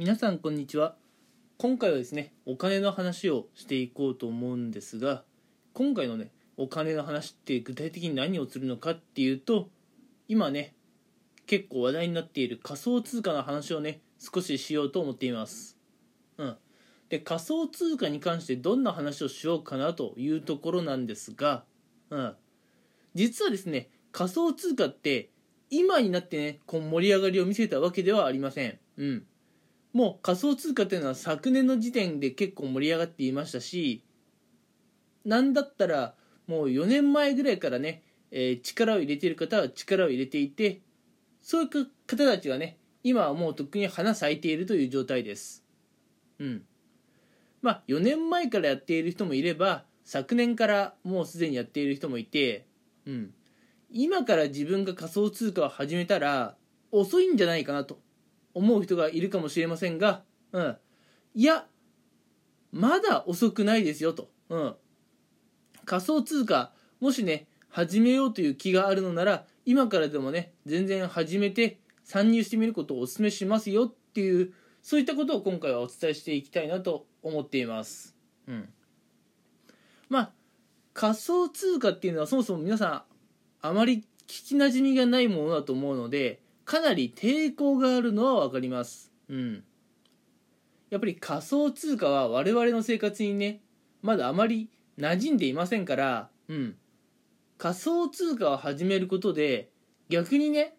皆さんこんにちは。今回はですねお金の話をしていこうと思うんですが今回のねお金の話って具体的に何をするのかっていうと今ね結構話題になっている仮想通貨の話をね少ししようと思っています。うん。で仮想通貨に関してどんな話をしようかなというところなんですがうん。実はですね仮想通貨って今になってねこう盛り上がりを見せたわけではありません。うん。もう仮想通貨っていうのは昨年の時点で結構盛り上がっていましたしなんだったらもう4年前ぐらいからね、えー、力を入れている方は力を入れていてそういう方たちがね今はもうとっくに花咲いているという状態です。うん。まあ4年前からやっている人もいれば昨年からもうすでにやっている人もいてうん。今から自分が仮想通貨を始めたら遅いんじゃないかなと。思う人がいるかもしれませんが、うん、いやまだ遅くないですよと、うん、仮想通貨もしね始めようという気があるのなら今からでもね全然始めて参入してみることをお勧めしますよっていうそういったことを今回はお伝えしていきたいなと思っています。うん、まあ仮想通貨っていうのはそもそも皆さんあまり聞きなじみがないものだと思うのでかなり抵抗があるのは分かります。うん。やっぱり仮想通貨は我々の生活にねまだあまり馴染んでいませんからうん。仮想通貨を始めることで逆にね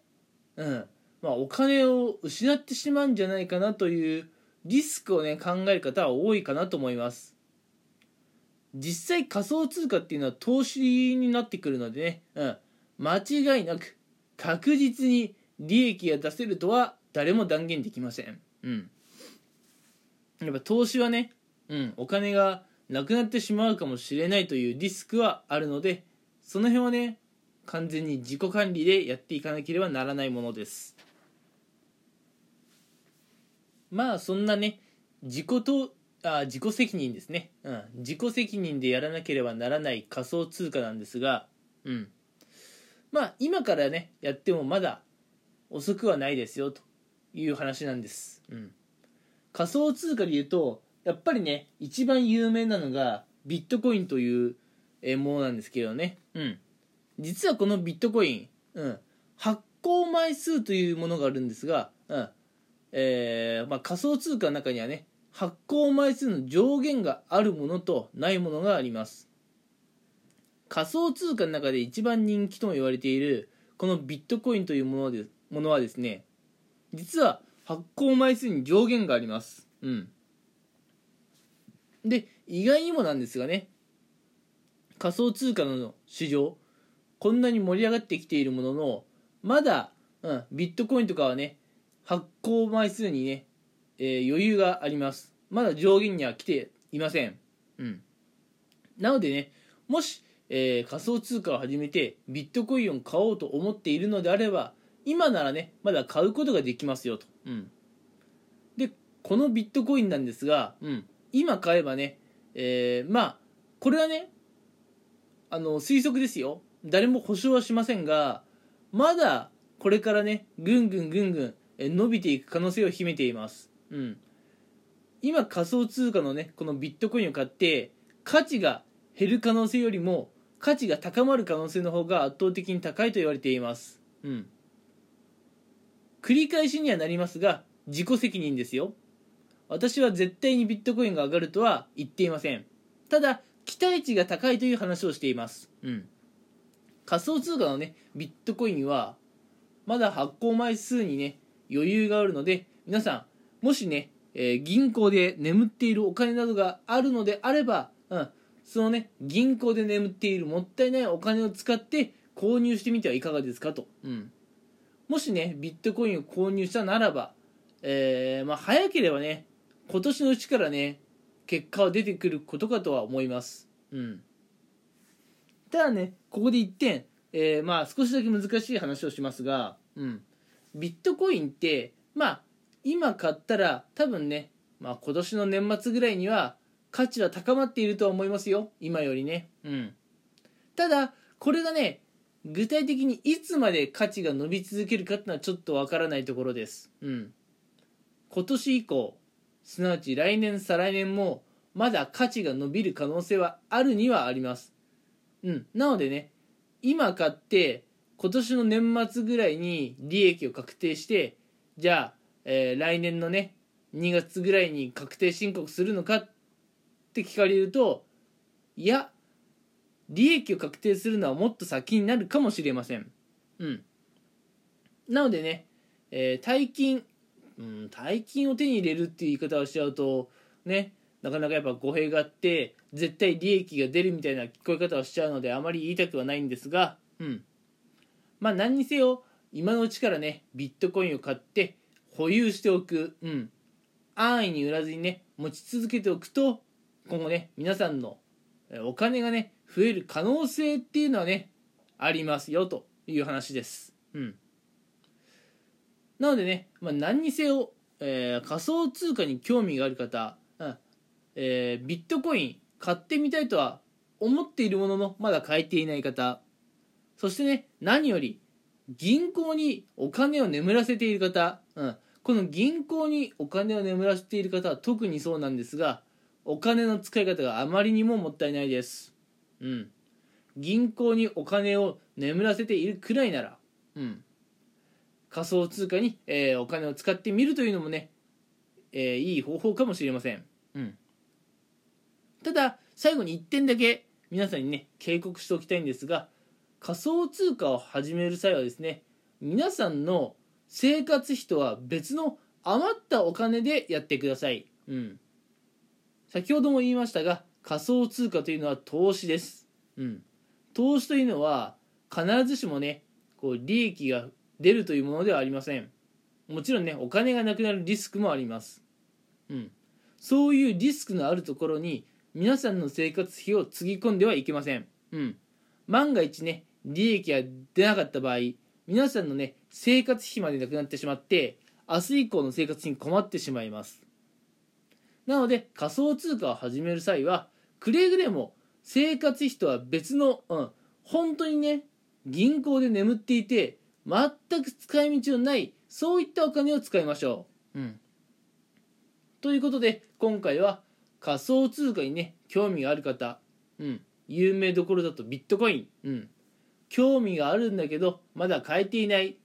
うん。まあお金を失ってしまうんじゃないかなというリスクをね考える方は多いかなと思います。実際仮想通貨っていうのは投資になってくるのでね、うん、間違いなく確実に利益が出せるとは誰も断言できません。うん。やっぱ投資はね、うん、お金がなくなってしまうかもしれないというリスクはあるので、その辺はね、完全に自己管理でやっていかなければならないものです。まあそんなね、自己とあ自己責任ですね、うん、自己責任でやらなければならない仮想通貨なんですが、うん、まあ今からねやってもまだ遅くはないですよという話なんです、うん、仮想通貨で言うとやっぱりね一番有名なのがビットコインというものなんですけどね、うん、実はこのビットコイン、うん、発行枚数というものがあるんですが、うんえーまあ、仮想通貨の中にはね発行枚数の上限があるものとないものがあります。仮想通貨の中で一番人気とも言われているこのビットコインというものでものはですね実は発行枚数に上限があります。うん。で意外にもなんですがね仮想通貨の市場こんなに盛り上がってきているもののまだ、うん、ビットコインとかはね発行枚数にね、えー、余裕があります。まだ上限には来ていません。うん。なのでねもしえー、仮想通貨を始めてビットコインを買おうと思っているのであれば今ならねまだ買うことができますよと、うん、でこのビットコインなんですが、うん、今買えばね、えー、まあこれはねあの推測ですよ。誰も保証はしませんがまだこれからねぐんぐんぐんぐん伸びていく可能性を秘めています、うん、今仮想通貨のねこのビットコインを買って価値が減る可能性よりも価値が高まる可能性の方が圧倒的に高いと言われています。うん。繰り返しにはなりますが、自己責任ですよ。私は絶対にビットコインが上がるとは言っていません。ただ、期待値が高いという話をしています。うん。仮想通貨のね、ビットコインは、まだ発行枚数にね、余裕があるので、皆さん、もしね、えー、銀行で眠っているお金などがあるのであれば、うん、そのね銀行で眠っているもったいないお金を使って購入してみてはいかがですかと、うん、もしねビットコインを購入したならば、えー、まあ、早ければね今年のうちからね結果は出てくることかとは思います、うん、ただねここで1点、えー、まあ少しだけ難しい話をしますが、うん、ビットコインってまあ今買ったら多分ね、まあ、今年の年末ぐらいには価値は高まっているとは思いますよ。今よりね。うん。ただこれがね具体的にいつまで価値が伸び続けるかってのはちょっとわからないところです。うん。今年以降すなわち来年再来年もまだ価値が伸びる可能性はあるにはあります。うん。なのでね今買って今年の年末ぐらいに利益を確定してじゃあ、えー、来年のね2月ぐらいに確定申告するのかって聞かれるといや利益を確定するのはもっと先になるかもしれません。うん。なのでね、えー、大金、うん、大金を手に入れるっていう言い方をしちゃうとねなかなかやっぱ語弊があって絶対利益が出るみたいな聞こえ方をしちゃうのであまり言いたくはないんですがうん。まあ何にせよ今のうちからねビットコインを買って保有しておくうん。安易に売らずにね持ち続けておくと今後ね皆さんのお金がね増える可能性っていうのはねありますよという話です。うん。なのでね、まあ、何にせよ、えー、仮想通貨に興味がある方、うんえー、ビットコイン買ってみたいとは思っているもののまだ買えていない方そしてね何より銀行にお金を眠らせている方、うん、この銀行にお金を眠らせている方は特にそうなんですがお金の使い方があまりにももったいないです。うん。銀行にお金を眠らせているくらいなら、うん。仮想通貨に、えー、お金を使ってみるというのもね、えー、いい方法かもしれません。うん。ただ、最後に1点だけ皆さんにね、警告しておきたいんですが、仮想通貨を始める際はですね、皆さんの生活費とは別の余ったお金でやってください。うん。先ほども言いましたが仮想通貨というのは投資です、うん、投資というのは必ずしもねこう利益が出るというものではありません。もちろんねお金がなくなるリスクもあります、うん、そういうリスクのあるところに皆さんの生活費をつぎ込んではいけません、うん、万が一ね利益が出なかった場合皆さんのね生活費までなくなってしまって明日以降の生活に困ってしまいます。なので仮想通貨を始める際はくれぐれも生活費とは別の、うん、本当にね銀行で眠っていて全く使い道のないそういったお金を使いましょう。うん、ということで今回は仮想通貨にね興味がある方、うん、有名どころだとビットコイン、うん、興味があるんだけどまだ買えていない。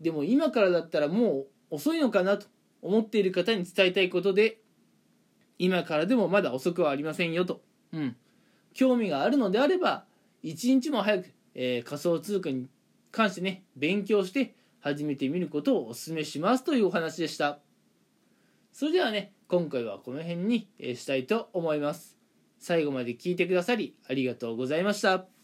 でも今からだったらもう遅いのかなと思っている方に伝えたいことで今からでもまだ遅くはありませんよと。うん。興味があるのであれば、一日も早く、えー、仮想通貨に関してね、勉強して始めてみることをお勧めしますというお話でした。それではね、今回はこの辺にしたいと思います。最後まで聞いてくださりありがとうございました。